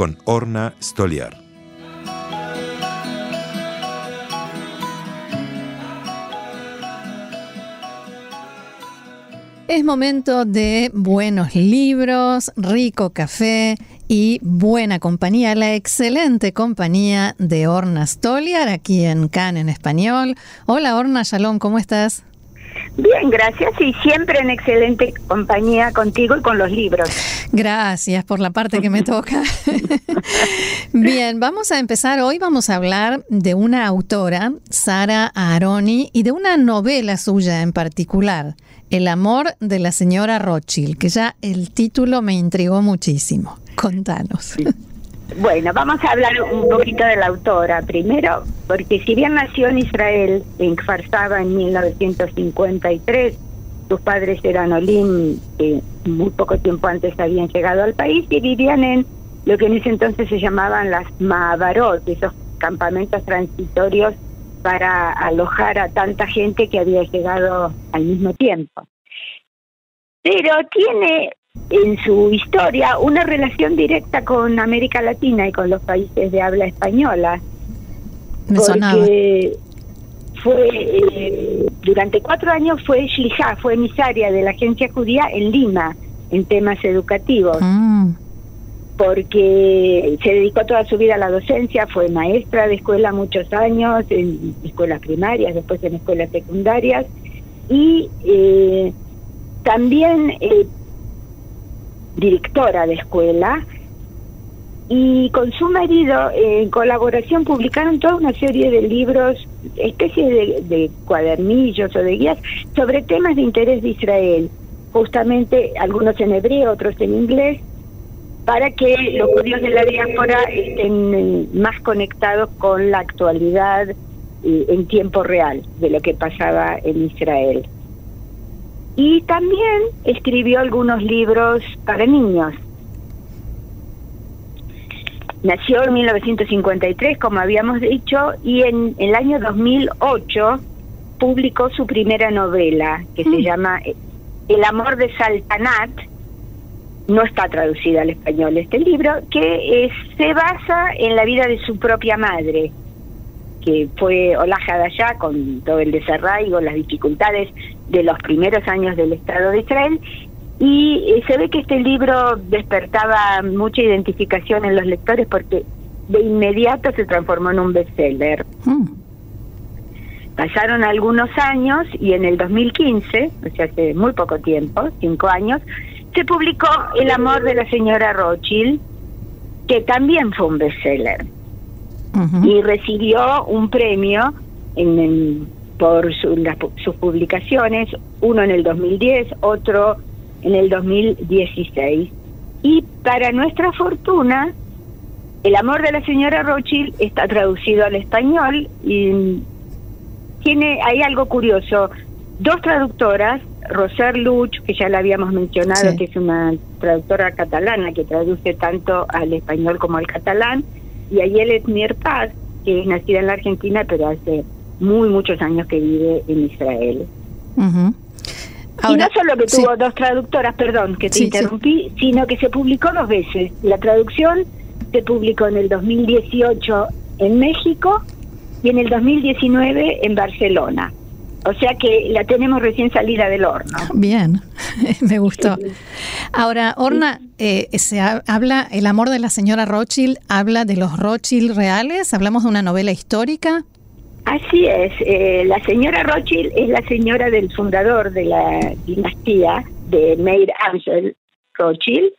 con Orna Stoliar. Es momento de buenos libros, rico café y buena compañía, la excelente compañía de Orna Stoliar aquí en Can en español. Hola Orna, Shalom, ¿cómo estás? Bien, gracias y siempre en excelente compañía contigo y con los libros. Gracias por la parte que me toca. Bien, vamos a empezar. Hoy vamos a hablar de una autora, Sara Aroni, y de una novela suya en particular, El amor de la señora Rothschild, que ya el título me intrigó muchísimo. Contanos. Bueno, vamos a hablar un poquito de la autora. Primero, porque si bien nació en Israel, en Kfar en 1953, sus padres eran Olim, que muy poco tiempo antes habían llegado al país y vivían en lo que en ese entonces se llamaban las Mahabarot, esos campamentos transitorios para alojar a tanta gente que había llegado al mismo tiempo. Pero tiene en su historia una relación directa con América Latina y con los países de habla española. Me porque fue eh, durante cuatro años fue Shlijá, fue emisaria de la agencia judía en Lima en temas educativos. Mm. Porque se dedicó toda su vida a la docencia, fue maestra de escuela muchos años, en escuelas primarias, después en escuelas secundarias, y eh, también eh, directora de escuela, y con su marido en colaboración publicaron toda una serie de libros, especies de, cuadernillos o de guías sobre temas de interés de Israel, justamente algunos en hebreo, otros en inglés, para que los judíos de la diáspora estén eh, más conectados con la actualidad eh, en tiempo real de lo que pasaba en Israel. Y también escribió algunos libros para niños. Nació en 1953, como habíamos dicho, y en, el año 2008 publicó su primera novela, que se mm. llama El amor de Saltanat. No está traducida al español este libro, que se basa en la vida de su propia madre, que fue Olaja de allá con todo el desarraigo, las dificultades de los primeros años del Estado de Israel. Y eh, se ve que este libro despertaba mucha identificación en los lectores porque de inmediato se transformó en un bestseller. Mm. Pasaron algunos años y en el 2015, o sea, hace muy poco tiempo, cinco años, se publicó El amor de la señora Rothschild, que también fue un bestseller y recibió un premio en, por sus publicaciones, uno en el 2010, otro en el 2016. Y para nuestra fortuna, El amor de la señora Rothschild está traducido al español y tiene hay algo curioso. Dos traductoras, Roser Luch, que ya la habíamos mencionado, que es una traductora catalana que traduce tanto al español como al catalán, y Ayelet Paz, que es nacida en la Argentina, pero hace muy muchos años que vive en Israel. y no solo que tuvo dos traductoras, perdón, que te interrumpí, sino que se publicó dos veces. La traducción se publicó en el 2018 en México y en el 2019 en Barcelona. O sea que la tenemos recién salida del horno. Bien, me gustó. Ahora, Orna, eh, se habla, el amor de la señora Rothschild, habla de los Rothschild reales, hablamos de una novela histórica. Así es, eh, la señora Rothschild es la señora del fundador de la dinastía de Meir Angel Rothschild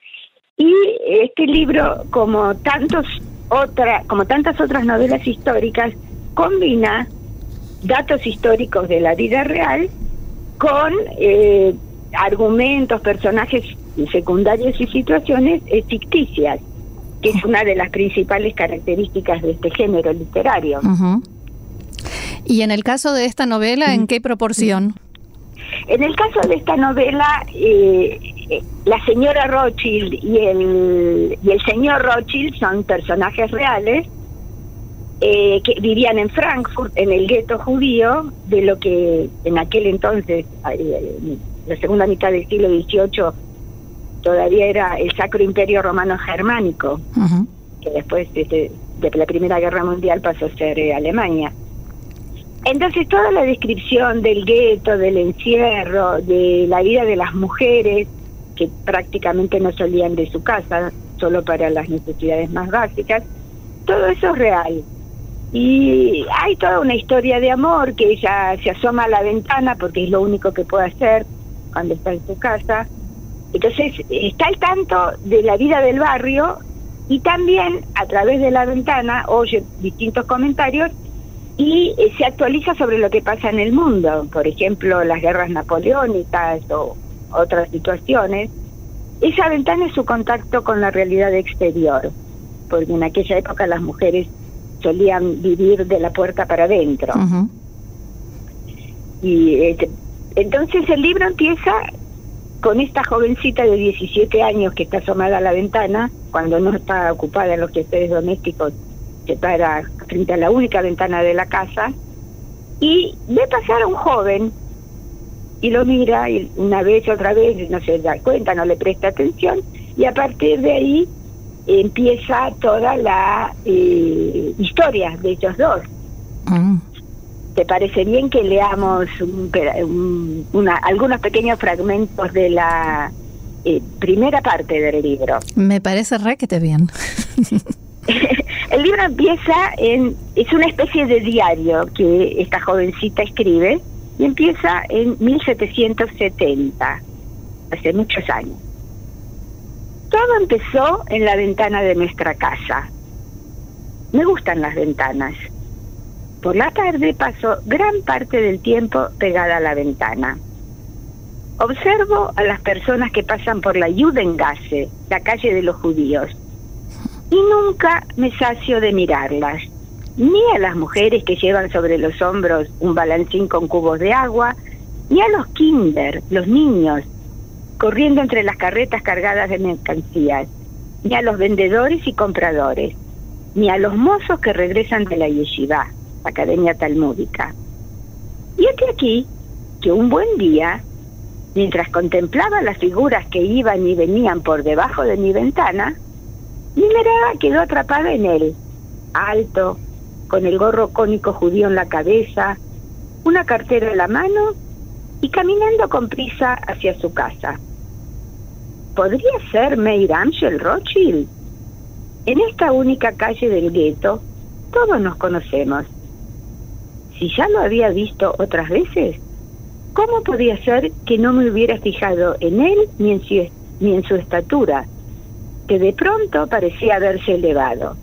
y este libro, como tantos otra, como tantas otras novelas históricas, combina datos históricos de la vida real con eh, argumentos, personajes secundarios y situaciones eh, ficticias. que es una de las principales características de este género literario. Y en el caso de esta novela, ¿en qué proporción? En el caso de esta novela, eh, eh, la señora Rothschild y el, y el señor Rothschild son personajes reales eh, que vivían en Frankfurt, en el gueto judío, de lo que en aquel entonces, la segunda mitad del siglo XVIII, todavía era el Sacro Imperio Romano Germánico, que después este, de la Primera Guerra Mundial pasó a ser Alemania. Entonces toda la descripción del gueto, del encierro, de la vida de las mujeres, que prácticamente no salían de su casa, solo para las necesidades más básicas, todo eso es real. Y hay toda una historia de amor que ella se asoma a la ventana porque es lo único que puede hacer cuando está en su casa. Entonces está al tanto de la vida del barrio y también a través de la ventana oye distintos comentarios y eh, se actualiza sobre lo que pasa en el mundo, por ejemplo, las guerras napoleónicas o otras situaciones. Esa ventana es su contacto con la realidad exterior, porque en aquella época las mujeres solían vivir de la puerta para adentro. Y este, entonces el libro empieza con esta jovencita de 17 años que está asomada a la ventana, cuando no está ocupada en los quehaceres domésticos se para frente a la única ventana de la casa y ve pasar a un joven y lo mira y una vez otra vez no se da cuenta, no le presta atención y a partir de ahí empieza toda la eh, historia de ellos dos. Mm. ¿Te parece bien que leamos una, algunos pequeños fragmentos de la eh, primera parte del libro? Me parece re que te bien. El libro empieza en, es una especie de diario que esta jovencita escribe y empieza en 1770, hace muchos años. Todo empezó en la ventana de nuestra casa. Me gustan las ventanas. Por la tarde paso gran parte del tiempo pegada a la ventana. Observo a las personas que pasan por la Judengasse, la calle de los judíos y nunca me sacio de mirarlas, ni a las mujeres que llevan sobre los hombros un balancín con cubos de agua, ni a los kinder, los niños, corriendo entre las carretas cargadas de mercancías, ni a los vendedores y compradores, ni a los mozos que regresan de la yeshiva, academia talmúdica. Y este aquí que un buen día, mientras contemplaba las figuras que iban y venían por debajo de mi ventana, mirada quedó atrapada en él, alto, con el gorro cónico judío en la cabeza, una cartera en la mano y caminando con prisa hacia su casa. ¿Podría ser Meir Amschel Rothschild? En esta única calle del gueto, todos nos conocemos. Si ya lo había visto otras veces, ¿cómo podía ser que no me hubiera fijado en él ni en ni en su estatura, que de pronto parecía haberse elevado.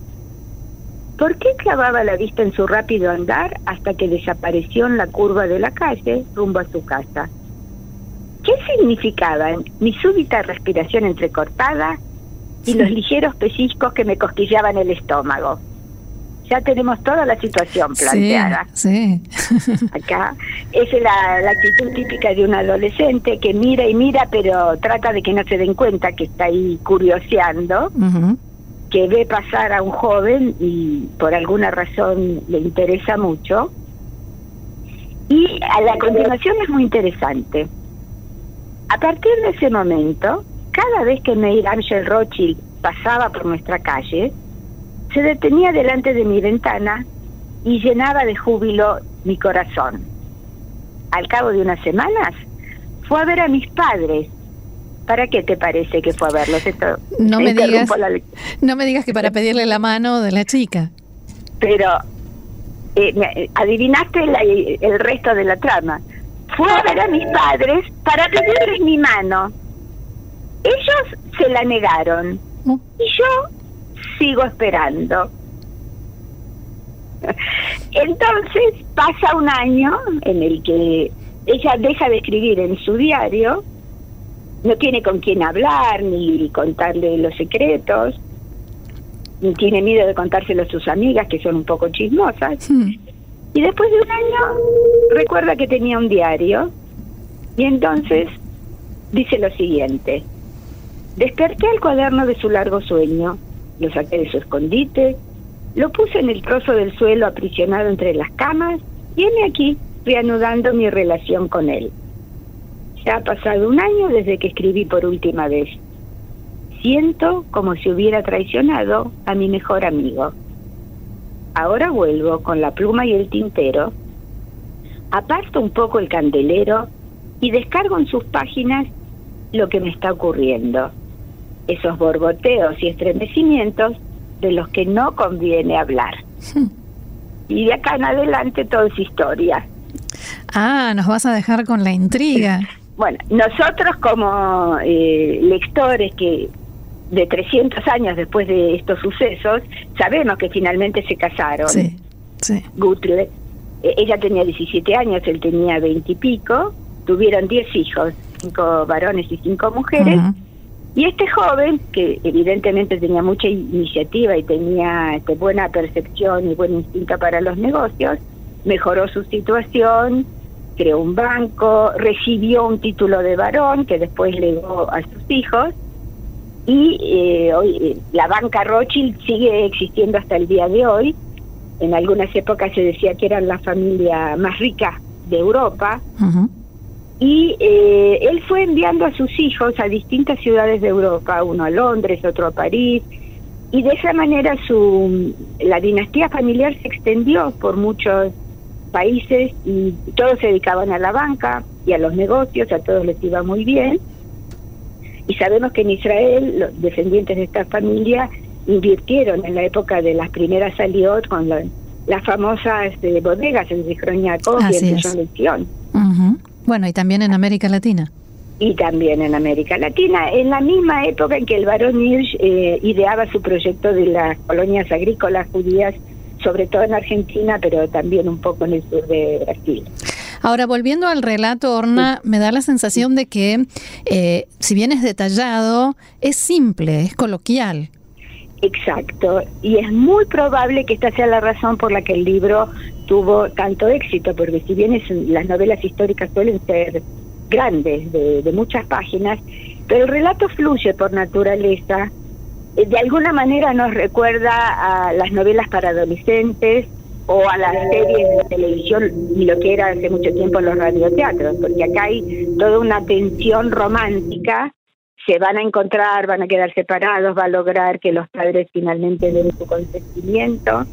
¿Por qué clavaba la vista en su rápido andar hasta que desapareció en la curva de la calle rumbo a su casa? ¿Qué significaban mi súbita respiración entrecortada y los ligeros pellizcos que me cosquillaban el estómago? Ya tenemos toda la situación planteada. Sí, Acá es la, actitud típica de un adolescente que mira y mira, pero trata de que no se den cuenta que está ahí curioseando, que ve pasar a un joven y por alguna razón le interesa mucho. Y a la continuación es muy interesante. A partir de ese momento, cada vez que Meir Angel Rothschild pasaba por nuestra calle, se detenía delante de mi ventana y llenaba de júbilo mi corazón. Al cabo de unas semanas, fue a ver a mis padres. ¿Para qué te parece que fue a verlos? Esto, no, me digas, no me digas que para pedirle la mano de la chica. Pero eh, adivinaste el resto de la trama. Fue a ver a mis padres para pedirles mi mano. Ellos se la negaron. Y yo sigo esperando. Entonces pasa un año en el que ella deja de escribir en su diario, no tiene con quién hablar ni contarle los secretos, ni tiene miedo de contárselo a sus amigas, que son un poco chismosas. Y después de un año, recuerda que tenía un diario y entonces dice lo siguiente. Desperté el cuaderno de su largo sueño, lo saqué de su escondite, lo puse en el trozo del suelo aprisionado entre las camas y aquí, reanudando mi relación con él. Ya ha pasado un año desde que escribí por última vez. Siento como si hubiera traicionado a mi mejor amigo. Ahora vuelvo con la pluma y el tintero, aparto un poco el candelero y descargo en sus páginas lo que me está ocurriendo. Esos borboteos y estremecimientos de los que no conviene hablar. Y de acá en adelante todo es historia. Ah, nos vas a dejar con la intriga. Bueno, nosotros como eh, lectores que de 300 años después de estos sucesos, sabemos que finalmente se casaron. Sí, sí. Gutle, eh, ella tenía 17 años, él tenía 20 y pico, tuvieron 10 hijos, cinco varones y cinco mujeres. Ujú. Y este joven, que evidentemente tenía mucha iniciativa y tenía este, buena percepción y buen instinto para los negocios, mejoró su situación, creó un banco, recibió un título de varón que después legó a sus hijos y eh, hoy eh, la banca Rothschild sigue existiendo hasta el día de hoy. En algunas épocas se decía que eran la familia más rica de Europa. Y eh, él fue enviando a sus hijos a distintas ciudades de Europa, uno a Londres, otro a París, y de esa manera su la dinastía familiar se extendió por muchos países y todos se dedicaban a la banca y a los negocios, a todos les iba muy bien. Y sabemos que en Israel los descendientes de esta familia invirtieron en la época de las primeras aliot con la- las famosas eh, bodegas en Zichron y en es. Bueno, y también en América Latina. y también en América Latina, en la misma época en que el barón Hirsch eh, ideaba su proyecto de las colonias agrícolas judías, sobre todo en Argentina, pero también un poco en el sur de Brasil. Ahora, volviendo al relato, Orna, me da la sensación de que, eh, si bien es detallado, es simple, es coloquial. Exacto, y es muy probable que esta sea la razón por la que el libro tuvo tanto éxito, porque si bien es- las novelas históricas suelen ser grandes, de, muchas páginas, pero el relato fluye por naturaleza, eh, de alguna manera nos recuerda a las novelas para adolescentes o a las series de televisión y lo que era hace mucho tiempo los radioteatros, porque acá hay toda una tensión romántica se van a encontrar, van a quedar separados, va a lograr que los padres finalmente den su consentimiento.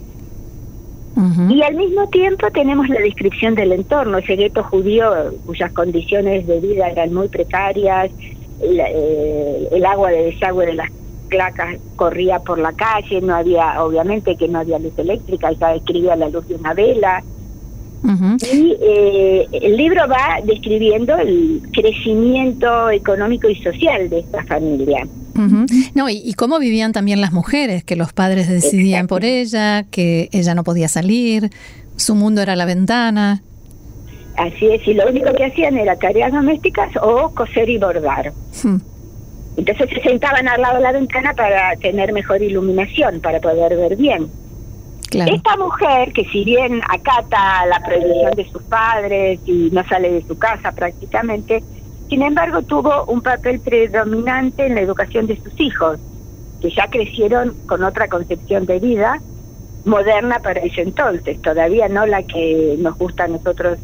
Y al mismo tiempo tenemos la descripción del entorno, ese gueto judío cuyas condiciones de vida eran muy precarias, el, eh, agua de desagüe de las placas corría por la calle, no había, obviamente que no había luz eléctrica, ya escribía a la luz de una vela, Y eh, el libro va describiendo el crecimiento económico y social de esta familia. Ujú. No, y, y cómo vivían también las mujeres, que los padres decidían por ella, que ella no podía salir, su mundo era la ventana. Así es, y lo único que hacían era tareas domésticas o coser y bordar. Hmm. Entonces se sentaban al lado de la ventana para tener mejor iluminación, para poder ver bien. Claro. Esta mujer, que si bien acata la prohibición de sus padres y no sale de su casa prácticamente, sin embargo tuvo un papel predominante en la educación de sus hijos, que ya crecieron con otra concepción de vida moderna para ese entonces, todavía no la que nos gusta a nosotros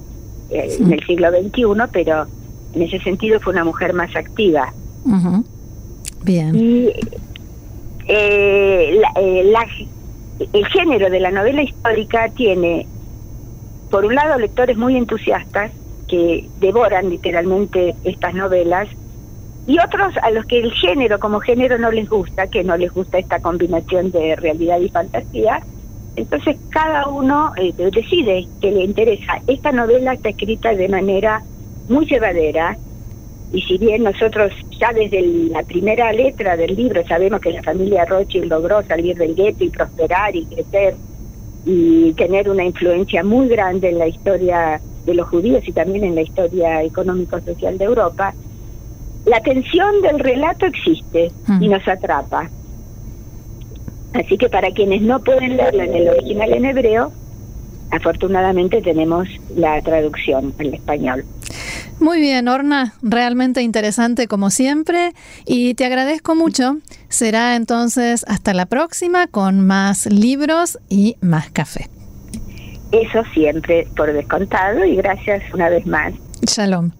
eh, en el siglo XXI, pero en ese sentido fue una mujer más activa. Bien. Y eh, la- eh, la- el género de la novela histórica tiene, por un lado, lectores muy entusiastas que devoran literalmente estas novelas, y otros a los que el género como género no les gusta, que no les gusta esta combinación de realidad y fantasía. Entonces cada uno eh, decide que le interesa. Esta novela está escrita de manera muy llevadera, y si bien nosotros ya desde el- la primera letra del libro sabemos que la familia Rothschild logró salir del gueto y prosperar y crecer y tener una influencia muy grande en la historia de los judíos y también en la historia económico-social de Europa, la tensión del relato existe y Mm. nos atrapa. Así que para quienes no pueden leerla en el original en hebreo, afortunadamente tenemos la traducción al español. Muy bien, Orna, realmente interesante como siempre y te agradezco mucho. Será entonces hasta la próxima con más libros y más café. Eso siempre por descontado y gracias una vez más. Shalom.